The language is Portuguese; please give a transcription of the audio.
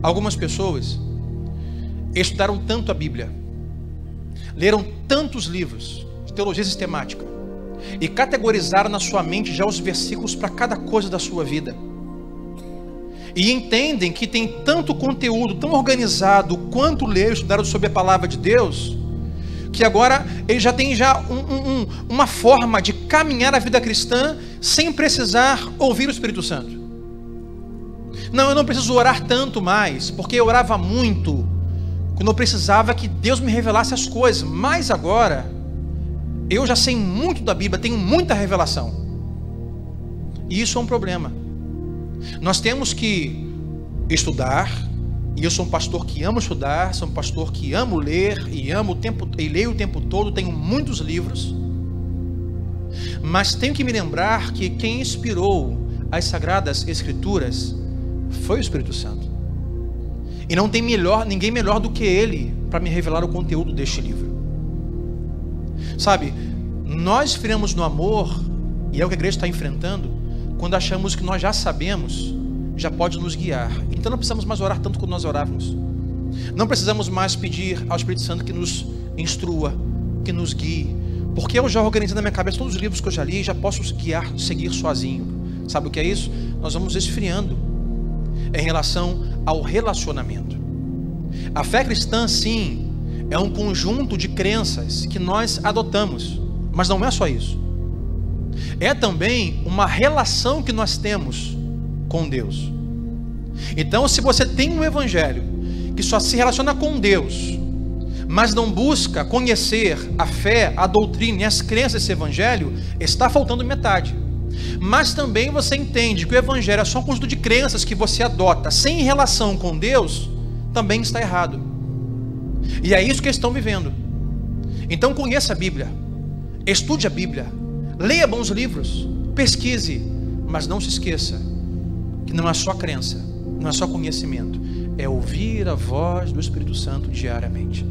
Algumas pessoas estudaram tanto a Bíblia, leram tantos livros de teologia sistemática e categorizaram na sua mente já os versículos para cada coisa da sua vida. E entendem que tem tanto conteúdo tão organizado quanto ler estudar sobre a palavra de Deus, que agora ele já tem já um, um, uma forma de caminhar a vida cristã sem precisar ouvir o Espírito Santo. Não, eu não preciso orar tanto mais, porque eu orava muito quando eu precisava que Deus me revelasse as coisas, mas agora eu já sei muito da Bíblia, tenho muita revelação. E isso é um problema. Nós temos que estudar, e eu sou um pastor que amo estudar, sou um pastor que amo ler e amo o tempo e leio o tempo todo, tenho muitos livros. Mas tenho que me lembrar que quem inspirou as sagradas escrituras foi o Espírito Santo. E não tem melhor, ninguém melhor do que ele para me revelar o conteúdo deste livro. Sabe, nós friamos no amor, e é o que a igreja está enfrentando, quando achamos que nós já sabemos, já pode nos guiar. Então não precisamos mais orar tanto quanto nós orávamos. Não precisamos mais pedir ao Espírito Santo que nos instrua, que nos guie. Porque eu já organizei na minha cabeça todos os livros que eu já li e já posso guiar, seguir sozinho. Sabe o que é isso? Nós vamos esfriando em relação ao relacionamento. A fé cristã, sim, é um conjunto de crenças que nós adotamos, mas não é só isso. É também uma relação que nós temos com Deus. Então, se você tem um evangelho que só se relaciona com Deus, mas não busca conhecer a fé, a doutrina e as crenças desse evangelho, está faltando metade. Mas também você entende que o evangelho é só um conjunto de crenças que você adota sem relação com Deus, também está errado. E é isso que eles estão vivendo. Então conheça a Bíblia, estude a Bíblia, leia bons livros, pesquise, mas não se esqueça que não é só crença, não é só conhecimento, é ouvir a voz do Espírito Santo diariamente.